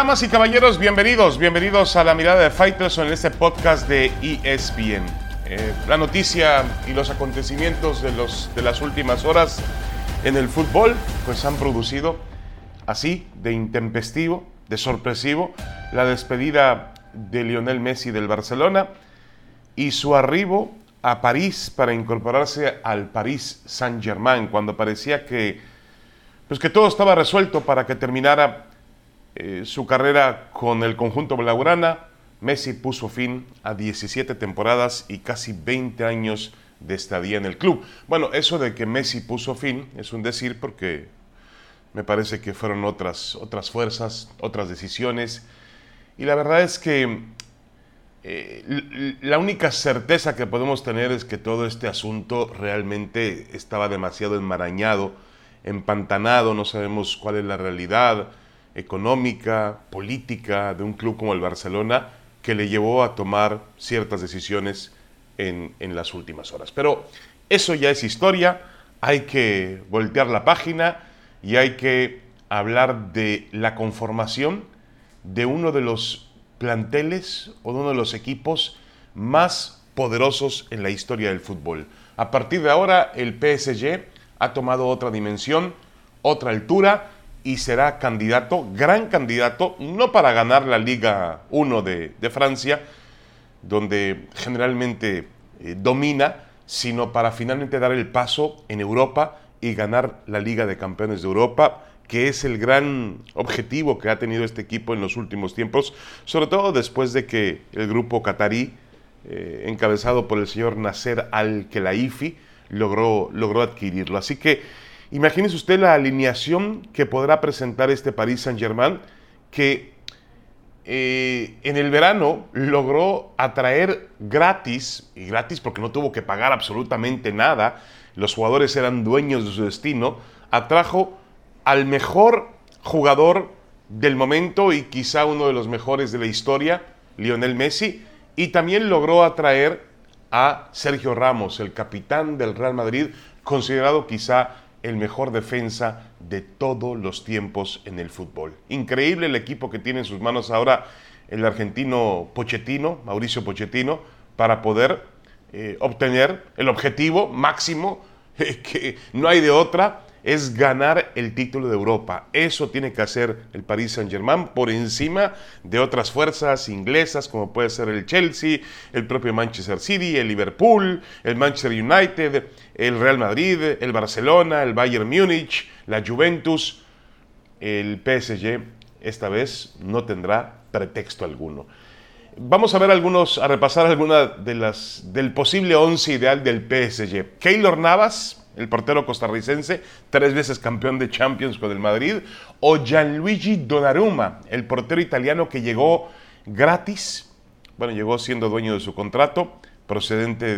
Damas y caballeros, bienvenidos, bienvenidos a la mirada de Fighters en este podcast de ESPN. Eh, la noticia y los acontecimientos de, los, de las últimas horas en el fútbol pues han producido así de intempestivo, de sorpresivo, la despedida de Lionel Messi del Barcelona y su arribo a París para incorporarse al París Saint-Germain cuando parecía que pues que todo estaba resuelto para que terminara eh, su carrera con el conjunto blaugrana, Messi puso fin a 17 temporadas y casi 20 años de estadía en el club. Bueno, eso de que Messi puso fin es un decir porque me parece que fueron otras, otras fuerzas, otras decisiones. Y la verdad es que eh, la única certeza que podemos tener es que todo este asunto realmente estaba demasiado enmarañado, empantanado, no sabemos cuál es la realidad económica, política de un club como el Barcelona que le llevó a tomar ciertas decisiones en, las últimas horas. Pero eso ya es historia, hay que voltear la página y hay que hablar de la conformación de uno de los planteles o de uno de los equipos más poderosos en la historia del fútbol. A partir de ahora el PSG ha tomado otra dimensión, otra altura y será candidato, gran candidato, no para ganar la Liga 1 de, Francia, donde generalmente eh, domina, sino para finalmente dar el paso en Europa y ganar la Liga de Campeones de Europa, que es el gran objetivo que ha tenido este equipo en los últimos tiempos, sobre todo después de que el grupo qatarí, eh, encabezado por el señor Nasser Al-Khelaifi, logró, logró adquirirlo. Así que Imagínese usted la alineación que podrá presentar este Paris Saint-Germain, que eh, en el verano logró atraer gratis, y gratis porque no tuvo que pagar absolutamente nada, los jugadores eran dueños de su destino, atrajo al mejor jugador del momento y quizá uno de los mejores de la historia, Lionel Messi, y también logró atraer a Sergio Ramos, el capitán del Real Madrid, considerado quizá el mejor defensa de todos los tiempos en el fútbol. Increíble el equipo que tiene en sus manos ahora el argentino Pochettino, Mauricio Pochettino, para poder eh, obtener el objetivo máximo, que no hay de otra, es ganar el título de Europa. Eso tiene que hacer el Paris Saint-Germain por encima de otras fuerzas inglesas como puede ser el Chelsea, el propio Manchester City, el Liverpool, el Manchester United, el Real Madrid, el Barcelona, el Bayern Múnich, la Juventus. El PSG esta vez no tendrá pretexto alguno. Vamos a ver algunos, a repasar algunas de las del posible once ideal del PSG. Keylor Navas, el portero costarricense, tres veces campeón de Champions con el Madrid, o Gianluigi Donnarumma, el portero italiano que llegó gratis, bueno, llegó siendo dueño de su contrato, procedente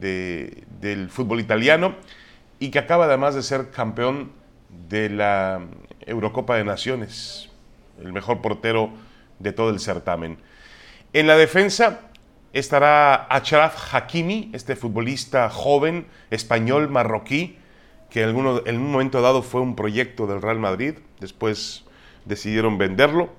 del fútbol italiano, y que acaba además de ser campeón de la Eurocopa de Naciones, el mejor portero de todo el certamen. En la defensa, estará Achraf Hakimi, este futbolista joven, español, marroquí, que en, un momento dado fue un proyecto del Real Madrid, después decidieron venderlo,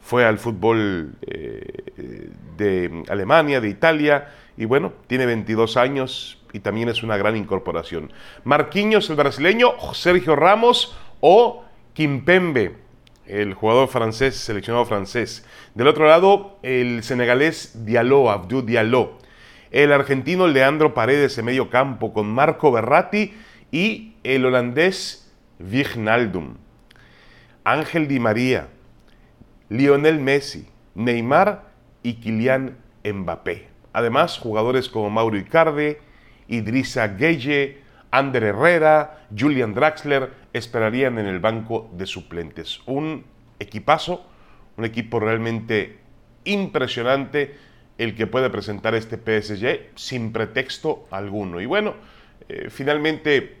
fue al fútbol eh, de Alemania, de Italia, y bueno, tiene 22 años y también es una gran incorporación. Marquinhos, el brasileño, Sergio Ramos o Kimpembe, el jugador francés, seleccionado francés. Del otro lado, el senegalés Diallo, Abdou Diallo. El argentino Leandro Paredes en medio campo con Marco Berratti y el holandés Wijnaldum. Ángel Di María, Lionel Messi, Neymar y Kylian Mbappé. Además, jugadores como Mauro Icardi, Idrissa Gueye, Ander Herrera, Julian Draxler esperarían en el banco de suplentes. Un equipazo, un equipo realmente impresionante el que puede presentar este PSG sin pretexto alguno. Y bueno, eh, finalmente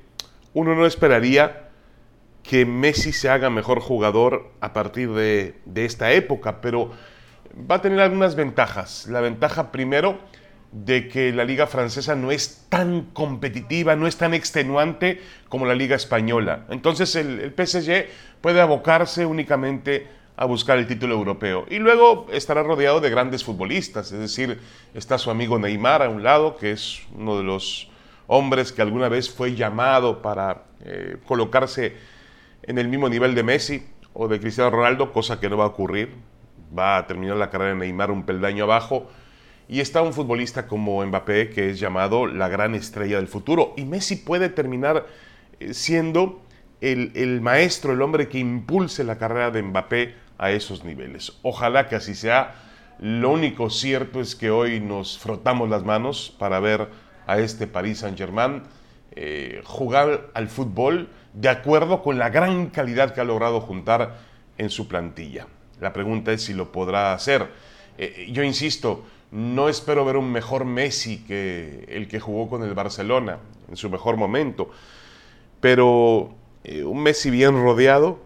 uno no esperaría que Messi se haga mejor jugador a partir de, de esta época, pero va a tener algunas ventajas. La ventaja primero de que la liga francesa no es tan competitiva, no es tan extenuante como la liga española. Entonces el, PSG puede abocarse únicamente a buscar el título europeo. Y luego estará rodeado de grandes futbolistas, es decir, está su amigo Neymar a un lado, que es uno de los hombres que alguna vez fue llamado para eh, colocarse en el mismo nivel de Messi o de Cristiano Ronaldo, cosa que no va a ocurrir. Va a terminar la carrera de Neymar un peldaño abajo. Y está un futbolista como Mbappé, que es llamado la gran estrella del futuro. Y Messi puede terminar eh, siendo el, el maestro, el hombre que impulse la carrera de Mbappé a esos niveles. Ojalá que así sea. Lo único cierto es que hoy nos frotamos las manos para ver a este Paris Saint-Germain eh, jugar al fútbol de acuerdo con la gran calidad que ha logrado juntar en su plantilla. La pregunta es si lo podrá hacer. Eh, yo insisto, no espero ver un mejor Messi que el que jugó con el Barcelona en su mejor momento, pero eh, un Messi bien rodeado,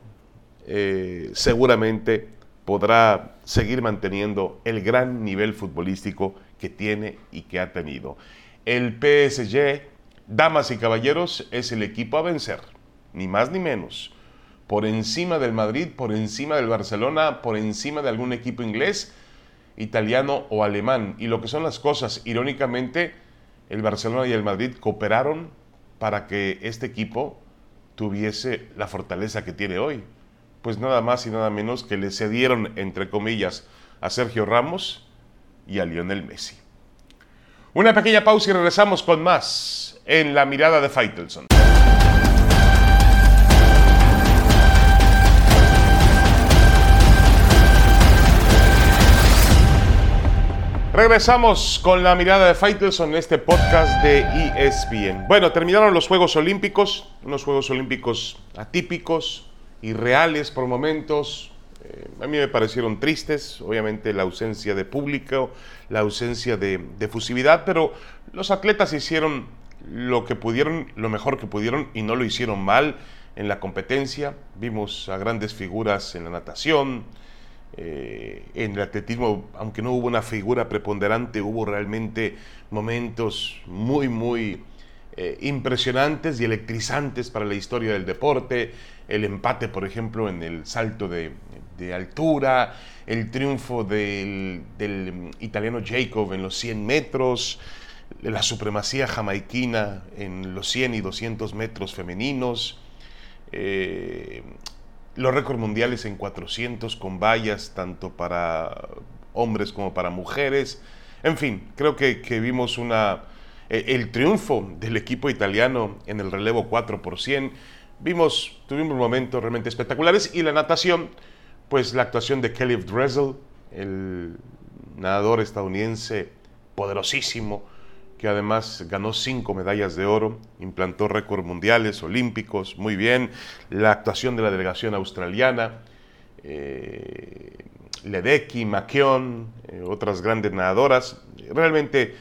eh, seguramente podrá seguir manteniendo el gran nivel futbolístico que tiene y que ha tenido. El PSG, damas y caballeros, es el equipo a vencer, ni más ni menos. Por encima del Madrid, por encima del Barcelona, por encima de algún equipo inglés, italiano o alemán. Y lo que son las cosas, irónicamente, el Barcelona y el Madrid cooperaron para que este equipo tuviese la fortaleza que tiene hoy pues nada más y nada menos que le cedieron, entre comillas, a Sergio Ramos y a Lionel Messi. Una pequeña pausa y regresamos con más en la mirada de Faitelson. Regresamos con la mirada de Faitelson en este podcast de ESPN. Bueno, terminaron los Juegos Olímpicos, unos Juegos Olímpicos atípicos, irreales por momentos. Eh, a mí me parecieron tristes, obviamente la ausencia de público, la ausencia de, de fusividad, pero los atletas hicieron lo que pudieron, lo mejor que pudieron y no lo hicieron mal en la competencia. Vimos a grandes figuras en la natación, eh, en el atletismo, aunque no hubo una figura preponderante, hubo realmente momentos muy, muy eh, impresionantes y electrizantes para la historia del deporte. El empate, por ejemplo, en el salto de, altura, el triunfo del, italiano Jacob en los 100 metros, la supremacía jamaiquina en los 100 y 200 metros femeninos, eh, los récords mundiales en 400 con vallas, tanto para hombres como para mujeres. En fin, creo que vimos una eh, el triunfo del equipo italiano en el relevo 4 por 100. Vimos, tuvimos momentos realmente espectaculares y la natación, pues la actuación de Kelly Dressel, el nadador estadounidense poderosísimo, que además ganó cinco medallas de oro, implantó récords mundiales, olímpicos, muy bien. La actuación de la delegación australiana, eh, Ledecky, McKeon, eh, otras grandes nadadoras. Realmente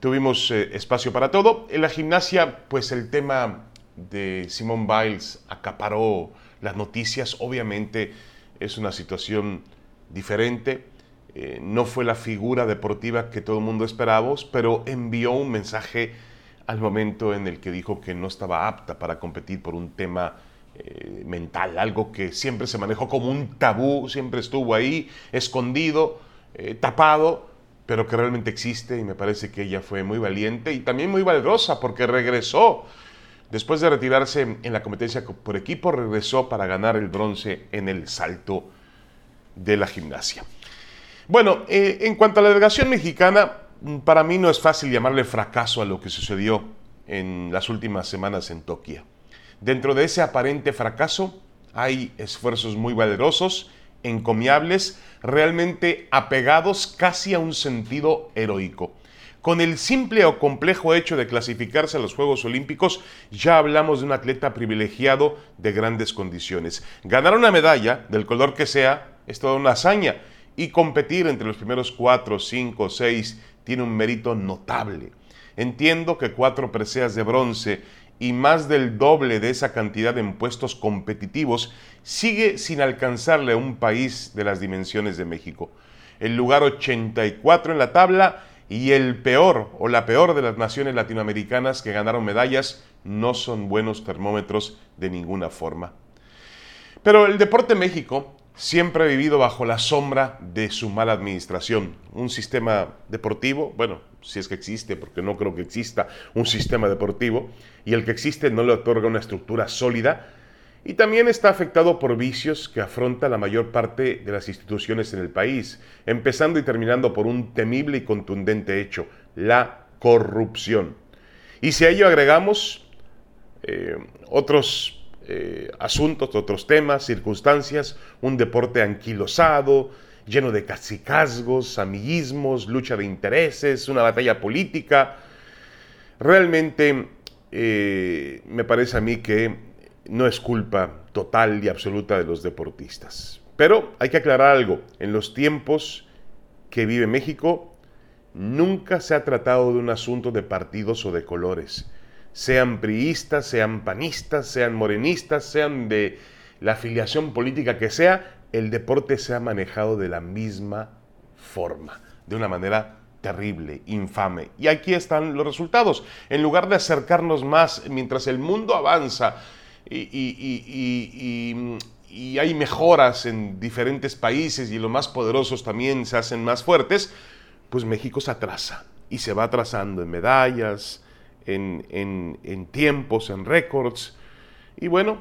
tuvimos eh, espacio para todo. En la gimnasia, pues el tema de Simone Biles acaparó las noticias. Obviamente es una situación diferente. Eh, no fue la figura deportiva que todo el mundo esperábamos, pero envió un mensaje al momento en el que dijo que no estaba apta para competir por un tema eh, mental, algo que siempre se manejó como un tabú, siempre estuvo ahí, escondido, tapado, pero que realmente existe y me parece que ella fue muy valiente y también muy valerosa porque regresó. Después de retirarse en la competencia por equipo, regresó para ganar el bronce en el salto de la gimnasia. Bueno, eh, en cuanto a la delegación mexicana, para mí no es fácil llamarle fracaso a lo que sucedió en las últimas semanas en Tokio. Dentro de ese aparente fracaso hay esfuerzos muy valerosos encomiables, realmente apegados casi a un sentido heroico. Con el simple o complejo hecho de clasificarse a los Juegos Olímpicos, ya hablamos de un atleta privilegiado de grandes condiciones. Ganar una medalla, del color que sea, es toda una hazaña, y competir entre los primeros cuatro, cinco, seis, tiene un mérito notable. Entiendo que cuatro preseas de bronce y más del doble de esa cantidad en puestos competitivos sigue sin alcanzarle a un país de las dimensiones de México. El lugar 84 en la tabla y el peor o la peor de las naciones latinoamericanas que ganaron medallas no son buenos termómetros de ninguna forma. Pero el deporte México siempre ha vivido bajo la sombra de su mala administración. Un sistema deportivo, bueno, si es que existe, porque no creo que exista un sistema deportivo, y el que existe no le otorga una estructura sólida, y también está afectado por vicios que afronta la mayor parte de las instituciones en el país, empezando y terminando por un temible y contundente hecho, la corrupción. Y si a ello agregamos eh, otros eh, asuntos, otros temas, circunstancias, un deporte anquilosado, lleno de cacicazgos, amiguismos, lucha de intereses, una batalla política. Realmente eh, me parece a mí que no es culpa total y absoluta de los deportistas. Pero hay que aclarar algo, en los tiempos que vive México, nunca se ha tratado de un asunto de partidos o de colores sean priistas, sean panistas, sean morenistas, sean de la afiliación política que sea, el deporte se ha manejado de la misma forma, de una manera terrible, infame. Y aquí están los resultados. En lugar de acercarnos más mientras el mundo avanza y, y hay mejoras en diferentes países y los más poderosos también se hacen más fuertes, pues México se atrasa y se va atrasando en medallas, en, tiempos, en récords. Y bueno,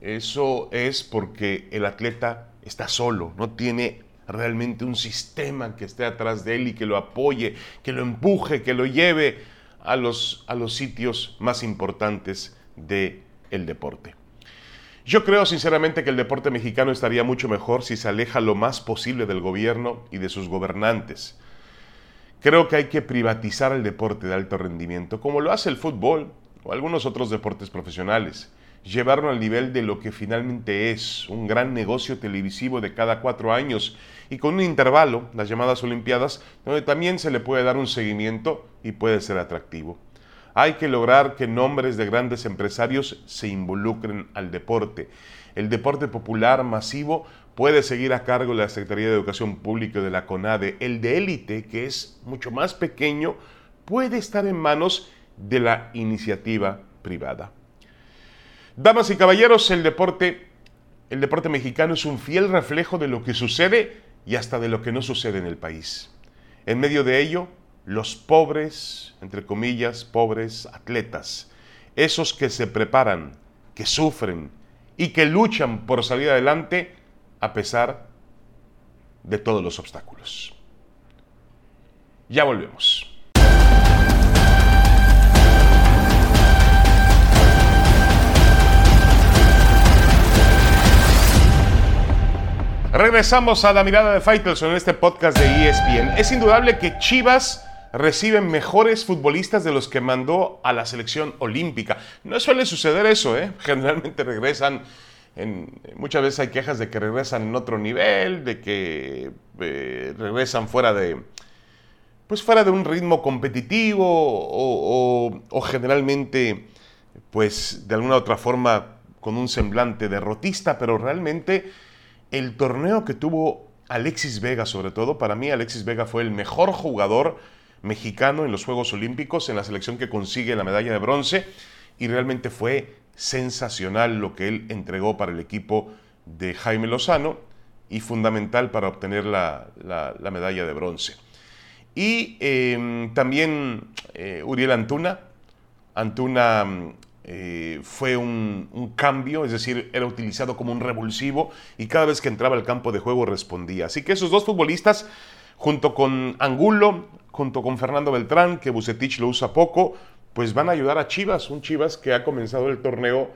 eso es porque el atleta está solo, no tiene realmente un sistema que esté atrás de él y que lo apoye, que lo empuje, que lo lleve a los, sitios más importantes del el deporte. Yo creo sinceramente que el deporte mexicano estaría mucho mejor si se aleja lo más posible del gobierno y de sus gobernantes. Creo que hay que privatizar el deporte de alto rendimiento, como lo hace el fútbol o algunos otros deportes profesionales. Llevarlo al nivel de lo que finalmente es, un gran negocio televisivo de cada cuatro años y con un intervalo, las llamadas Olimpiadas, donde también se le puede dar un seguimiento y puede ser atractivo. Hay que lograr que nombres de grandes empresarios se involucren al deporte. El deporte popular masivo puede seguir a cargo de la Secretaría de Educación Pública de la CONADE. El de élite, que es mucho más pequeño, puede estar en manos de la iniciativa privada. Damas y caballeros, el deporte, el deporte mexicano es un fiel reflejo de lo que sucede y hasta de lo que no sucede en el país. En medio de ello, los pobres, entre comillas, pobres atletas, esos que se preparan, que sufren y que luchan por salir adelante, a pesar de todos los obstáculos. Ya volvemos. Regresamos a la mirada de Faitelson en este podcast de ESPN. Es indudable que Chivas recibe mejores futbolistas de los que mandó a la selección olímpica. No suele suceder eso, ¿eh? Generalmente regresan muchas veces hay quejas de que regresan en otro nivel, de que eh, regresan fuera de, pues fuera de un ritmo competitivo o, generalmente, pues de alguna otra forma con un semblante derrotista, pero realmente el torneo que tuvo Alexis Vega, sobre todo, para mí Alexis Vega fue el mejor jugador mexicano en los Juegos Olímpicos, en la selección que consigue la medalla de bronce, y realmente fue sensacional lo que él entregó para el equipo de Jaime Lozano y fundamental para obtener la, medalla de bronce. Y em, también eh, Uriel Antuna. Antuna eh, fue un, un, cambio, es decir, era utilizado como un revulsivo y cada vez que entraba al campo de juego respondía. Así que esos dos futbolistas, junto con Angulo, junto con Fernando Beltrán, que Bucetich lo usa poco, pues van a ayudar a Chivas, un Chivas que ha comenzado el torneo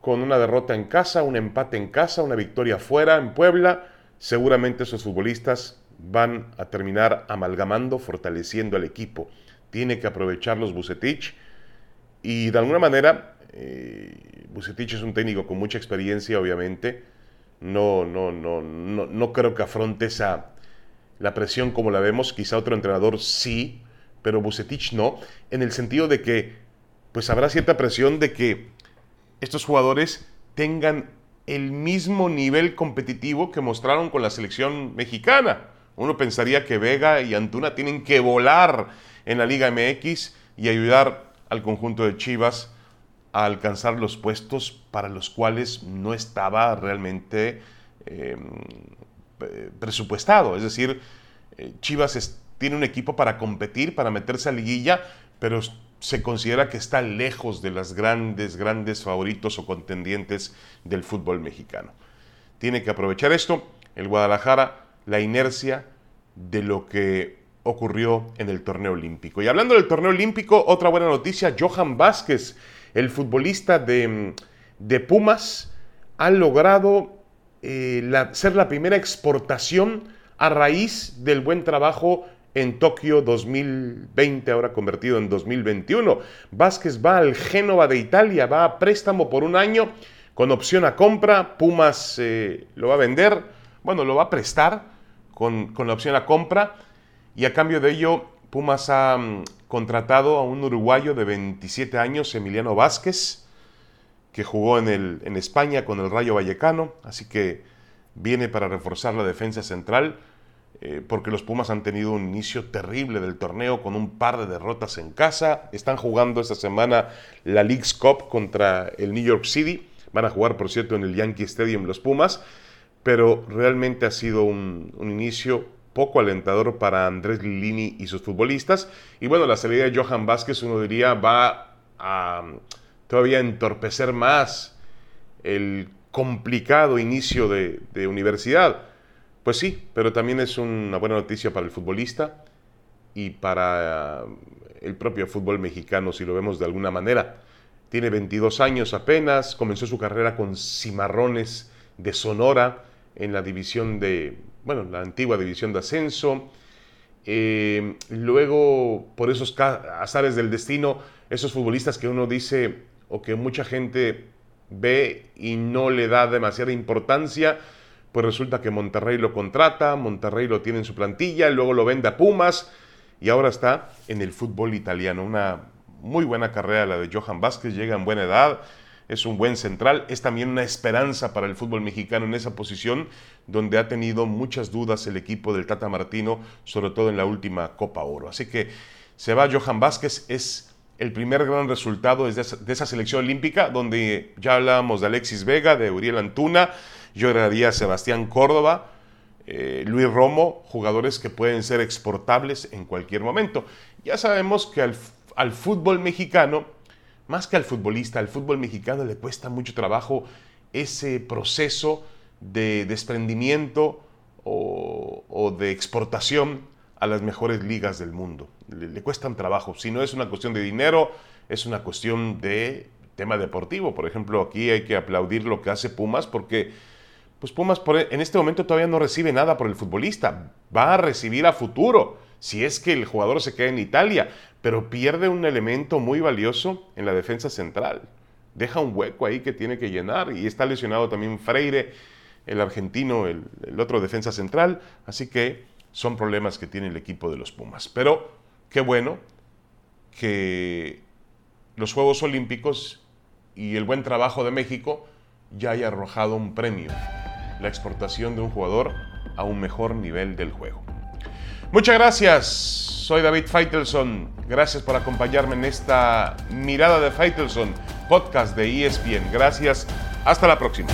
con una derrota en casa, un empate en casa, una victoria fuera en Puebla. Seguramente esos futbolistas van a terminar amalgamando, fortaleciendo al equipo. Tiene que aprovechar los Bucetich y de alguna manera eh, Bucetich es un técnico con mucha experiencia, obviamente. No, no, no, no, no creo que afronte esa la presión como la vemos. Quizá otro entrenador sí, pero Bucetich no, en el sentido de que pues habrá cierta presión de que estos jugadores tengan el mismo nivel competitivo que mostraron con la selección mexicana. Uno pensaría que Vega y Antuna tienen que volar en la Liga MX y ayudar al conjunto de Chivas a alcanzar los puestos para los cuales no estaba realmente em, presupuestado. Es decir, eh, Chivas tiene un equipo para competir, para meterse a liguilla, pero se considera que está lejos de las grandes, grandes favoritos o contendientes del fútbol mexicano. Tiene que aprovechar esto. El Guadalajara, la inercia de lo que ocurrió en el torneo olímpico. Y hablando del torneo olímpico, otra buena noticia, Johan Vázquez, el futbolista de, Pumas, ha logrado eh, ser la primera exportación a raíz del buen trabajo en Tokio 2020, ahora convertido en 2021. Vázquez va al Génova de Italia, va a préstamo por un año con opción a compra. Pumas eh, lo va a vender, bueno, lo va a prestar con, con la opción a compra y a cambio de ello, Pumas ha mm, contratado a un uruguayo de 27 años, Emiliano Vázquez, que jugó en, el, en España con el Rayo Vallecano, así que viene para reforzar la defensa central, eh, porque los Pumas han tenido un inicio terrible del torneo con un par de derrotas en casa. Están jugando esta semana la League's Cup contra el New York City. Van a jugar, por cierto, en el Yankee Stadium los Pumas, pero realmente ha sido un, inicio poco alentador para Andrés Lini y sus futbolistas. Y bueno, la salida de Johan Vázquez, uno diría, va a todavía entorpecer más el complicado inicio de, universidad. Pues sí, pero también es una buena noticia para el futbolista y para el propio fútbol mexicano, si lo vemos de alguna manera. Tiene 22 años apenas, comenzó su carrera con Cimarrones de Sonora en la división de bueno, la antigua división de ascenso. Eh, luego, por esos azares del destino, esos futbolistas que uno dice o que mucha gente ve y no le da demasiada importancia, pues resulta que Monterrey lo contrata, Monterrey lo tiene en su plantilla, luego lo vende a Pumas y ahora está en el fútbol italiano. Una muy buena carrera la de Johan Vázquez, llega en buena edad, es un buen central, es también una esperanza para el fútbol mexicano en esa posición donde ha tenido muchas dudas el equipo del Tata Martino, sobre todo en la última Copa Oro. Así que se va Johan Vázquez, es el primer gran resultado de esa, selección olímpica, donde ya hablábamos de Alexis Vega, de Uriel Antuna, yo agregaría a Sebastián Córdoba, eh, Luis Romo, jugadores que pueden ser exportables en cualquier momento. Ya sabemos que al fútbol mexicano más que al futbolista, al fútbol mexicano le cuesta mucho trabajo ese proceso de desprendimiento o, de exportación a las mejores ligas del mundo. Le, cuestan trabajo. Si no es una cuestión de dinero, es una cuestión de tema deportivo. Por ejemplo, aquí hay que aplaudir lo que hace Pumas porque pues Pumas en este momento todavía no recibe nada por el futbolista. Va a recibir a futuro si es que el jugador se queda en Italia pero pierde un elemento muy valioso en la defensa central. Deja un hueco ahí que tiene que llenar y está lesionado también Freire, el argentino, el, otro defensa central, así que son problemas que tiene el equipo de los Pumas. Pero qué bueno que los Juegos Olímpicos y el buen trabajo de México ya haya arrojado un premio, la exportación de un jugador a un mejor nivel del juego. Muchas gracias soy David Feitelson. Gracias por acompañarme en esta mirada de Feitelson, podcast de ESPN. Gracias. Hasta la próxima.